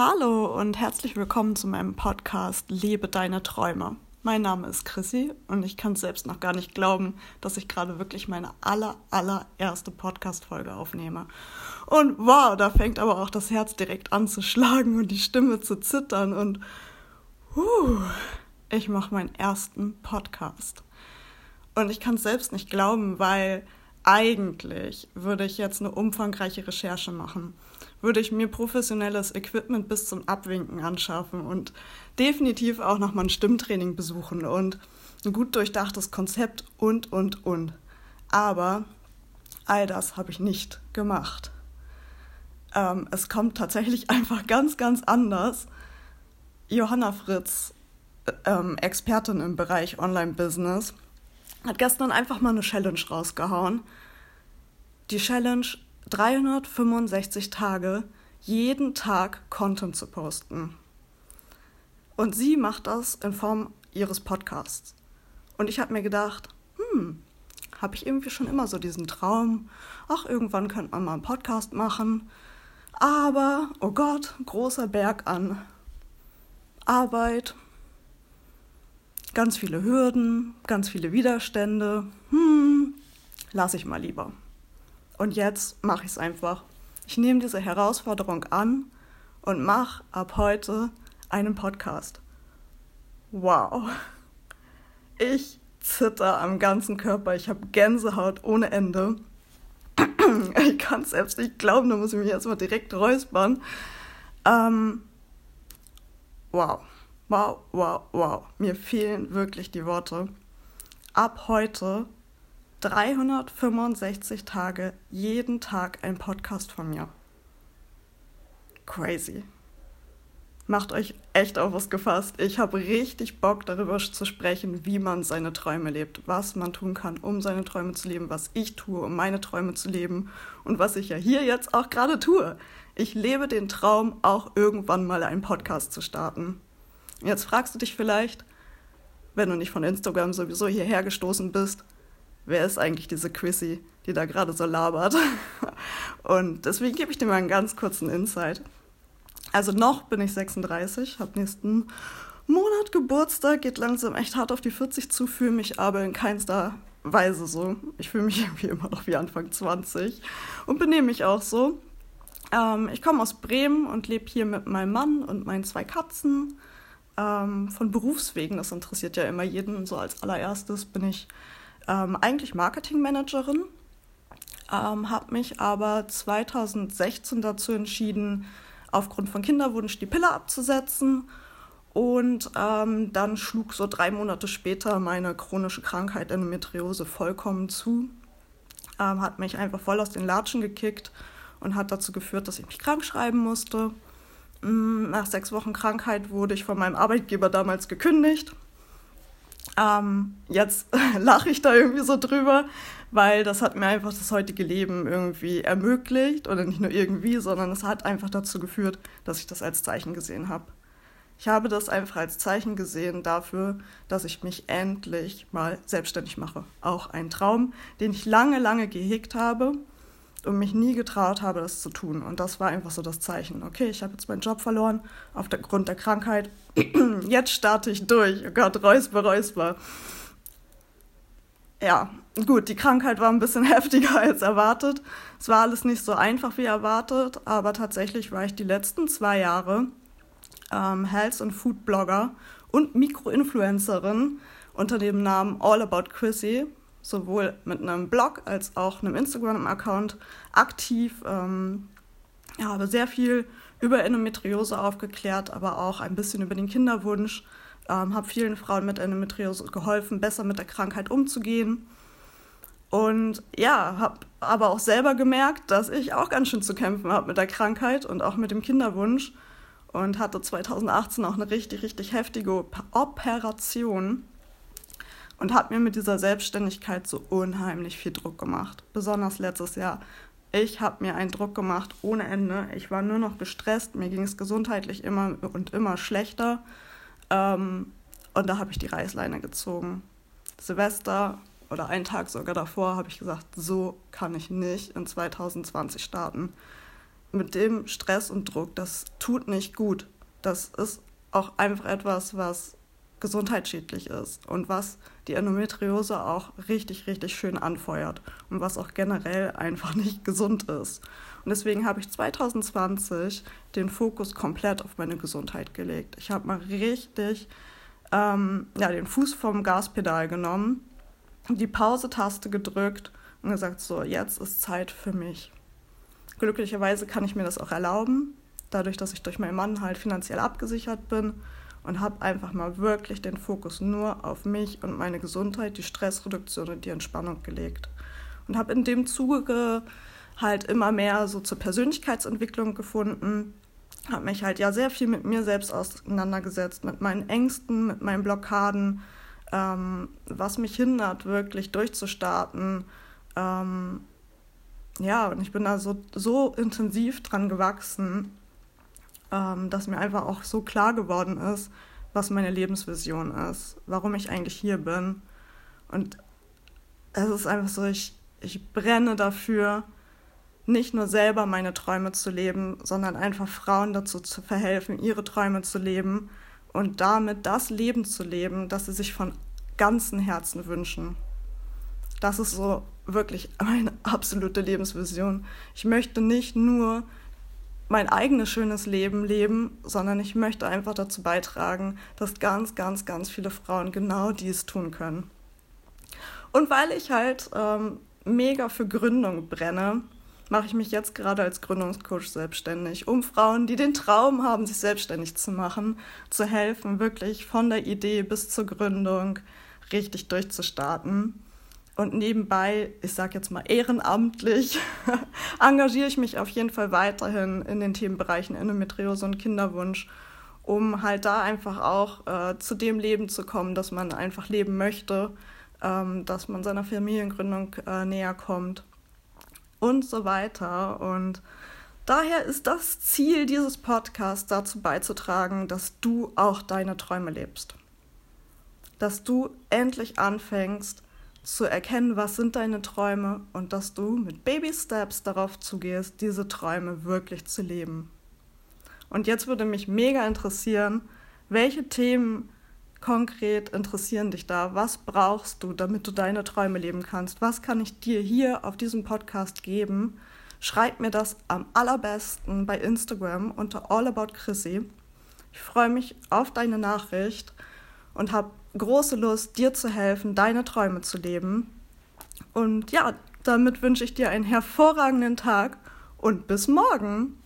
Hallo und herzlich willkommen zu meinem Podcast Lebe deine Träume. Mein Name ist Chrissy und ich kann selbst noch gar nicht glauben, dass ich gerade wirklich meine aller, allererste Podcast-Folge aufnehme. Und wow, da fängt aber auch das Herz direkt an zu schlagen und die Stimme zu zittern und uh, ich mache meinen ersten Podcast. Und ich kann es selbst nicht glauben, weil eigentlich würde ich jetzt eine umfangreiche Recherche machen würde ich mir professionelles Equipment bis zum Abwinken anschaffen und definitiv auch nochmal ein Stimmtraining besuchen und ein gut durchdachtes Konzept und, und, und. Aber all das habe ich nicht gemacht. Ähm, es kommt tatsächlich einfach ganz, ganz anders. Johanna Fritz, ähm, Expertin im Bereich Online-Business, hat gestern einfach mal eine Challenge rausgehauen. Die Challenge 365 Tage jeden Tag Content zu posten. Und sie macht das in Form ihres Podcasts. Und ich habe mir gedacht, hm, habe ich irgendwie schon immer so diesen Traum, ach, irgendwann könnte man mal einen Podcast machen. Aber, oh Gott, großer Berg an Arbeit, ganz viele Hürden, ganz viele Widerstände. Hm, lasse ich mal lieber. Und jetzt mache ich es einfach. Ich nehme diese Herausforderung an und mache ab heute einen Podcast. Wow. Ich zitter am ganzen Körper. Ich habe Gänsehaut ohne Ende. Ich kann es selbst nicht glauben, da muss ich mich erstmal direkt räuspern. Ähm, wow. Wow, wow, wow. Mir fehlen wirklich die Worte. Ab heute 365 Tage, jeden Tag ein Podcast von mir. Crazy. Macht euch echt auf was gefasst. Ich habe richtig Bock darüber zu sprechen, wie man seine Träume lebt, was man tun kann, um seine Träume zu leben, was ich tue, um meine Träume zu leben und was ich ja hier jetzt auch gerade tue. Ich lebe den Traum, auch irgendwann mal einen Podcast zu starten. Jetzt fragst du dich vielleicht, wenn du nicht von Instagram sowieso hierher gestoßen bist, wer ist eigentlich diese Chrissy, die da gerade so labert. Und deswegen gebe ich dir mal einen ganz kurzen Insight. Also noch bin ich 36, habe nächsten Monat Geburtstag, geht langsam echt hart auf die 40 zu, fühle mich aber in keinster Weise so. Ich fühle mich irgendwie immer noch wie Anfang 20 und benehme mich auch so. Ähm, ich komme aus Bremen und lebe hier mit meinem Mann und meinen zwei Katzen. Ähm, von Berufswegen, das interessiert ja immer jeden. So als allererstes bin ich ähm, eigentlich Marketingmanagerin, ähm, habe mich aber 2016 dazu entschieden, aufgrund von Kinderwunsch die Pille abzusetzen. Und ähm, dann schlug so drei Monate später meine chronische Krankheit Endometriose vollkommen zu. Ähm, hat mich einfach voll aus den Latschen gekickt und hat dazu geführt, dass ich mich krank schreiben musste. Mm, nach sechs Wochen Krankheit wurde ich von meinem Arbeitgeber damals gekündigt ähm, jetzt lache ich da irgendwie so drüber, weil das hat mir einfach das heutige Leben irgendwie ermöglicht oder nicht nur irgendwie, sondern es hat einfach dazu geführt, dass ich das als Zeichen gesehen habe. Ich habe das einfach als Zeichen gesehen dafür, dass ich mich endlich mal selbstständig mache. Auch ein Traum, den ich lange, lange gehegt habe und mich nie getraut habe, das zu tun. Und das war einfach so das Zeichen. Okay, ich habe jetzt meinen Job verloren aufgrund der Krankheit. jetzt starte ich durch. Oh Gott, räusper, räusper. Ja, gut, die Krankheit war ein bisschen heftiger als erwartet. Es war alles nicht so einfach wie erwartet, aber tatsächlich war ich die letzten zwei Jahre ähm, Health- und Food-Blogger und Mikroinfluencerin unter dem Namen All About Chrissy sowohl mit einem Blog als auch einem Instagram-Account aktiv. Ähm, ja, habe sehr viel über Endometriose aufgeklärt, aber auch ein bisschen über den Kinderwunsch. Ähm, habe vielen Frauen mit Endometriose geholfen, besser mit der Krankheit umzugehen. Und ja, habe aber auch selber gemerkt, dass ich auch ganz schön zu kämpfen habe mit der Krankheit und auch mit dem Kinderwunsch. Und hatte 2018 auch eine richtig, richtig heftige Operation und habe mir mit dieser Selbstständigkeit so unheimlich viel Druck gemacht. Besonders letztes Jahr. Ich habe mir einen Druck gemacht ohne Ende. Ich war nur noch gestresst. Mir ging es gesundheitlich immer und immer schlechter. Ähm, und da habe ich die Reißleine gezogen. Silvester oder einen Tag sogar davor habe ich gesagt, so kann ich nicht in 2020 starten. mit dem Stress und Druck, das tut nicht gut. Das ist auch einfach etwas, was gesundheitsschädlich ist und was die Endometriose auch richtig, richtig schön anfeuert und was auch generell einfach nicht gesund ist. Und deswegen habe ich 2020 den Fokus komplett auf meine Gesundheit gelegt. Ich habe mal richtig ähm, ja, den Fuß vom Gaspedal genommen, die Pause-Taste gedrückt und gesagt, so, jetzt ist Zeit für mich. Glücklicherweise kann ich mir das auch erlauben, dadurch, dass ich durch meinen Mann halt finanziell abgesichert bin und habe einfach mal wirklich den Fokus nur auf mich und meine Gesundheit, die Stressreduktion und die Entspannung gelegt. Und habe in dem Zuge halt immer mehr so zur Persönlichkeitsentwicklung gefunden, habe mich halt ja sehr viel mit mir selbst auseinandergesetzt, mit meinen Ängsten, mit meinen Blockaden, ähm, was mich hindert, wirklich durchzustarten. Ähm, ja, und ich bin da so, so intensiv dran gewachsen, ähm, dass mir einfach auch so klar geworden ist, was meine Lebensvision ist, warum ich eigentlich hier bin. Und es ist einfach so, ich, ich brenne dafür, nicht nur selber meine Träume zu leben, sondern einfach Frauen dazu zu verhelfen, ihre Träume zu leben und damit das Leben zu leben, das sie sich von ganzem Herzen wünschen. Das ist so wirklich meine absolute Lebensvision. Ich möchte nicht nur mein eigenes schönes Leben leben, sondern ich möchte einfach dazu beitragen, dass ganz, ganz, ganz viele Frauen genau dies tun können. Und weil ich halt ähm, mega für Gründung brenne, mache ich mich jetzt gerade als Gründungscoach selbstständig, um Frauen, die den Traum haben, sich selbstständig zu machen, zu helfen, wirklich von der Idee bis zur Gründung richtig durchzustarten. Und nebenbei, ich sage jetzt mal ehrenamtlich, engagiere ich mich auf jeden Fall weiterhin in den Themenbereichen Endometriose und Kinderwunsch, um halt da einfach auch äh, zu dem Leben zu kommen, das man einfach leben möchte, ähm, dass man seiner Familiengründung äh, näher kommt und so weiter. Und daher ist das Ziel dieses Podcasts dazu beizutragen, dass du auch deine Träume lebst. Dass du endlich anfängst, zu erkennen, was sind deine Träume und dass du mit Baby Steps darauf zugehst, diese Träume wirklich zu leben. Und jetzt würde mich mega interessieren, welche Themen konkret interessieren dich da? Was brauchst du, damit du deine Träume leben kannst? Was kann ich dir hier auf diesem Podcast geben? Schreib mir das am allerbesten bei Instagram unter allaboutchrissy. Ich freue mich auf deine Nachricht und habe große Lust, dir zu helfen, deine Träume zu leben. Und ja, damit wünsche ich dir einen hervorragenden Tag und bis morgen.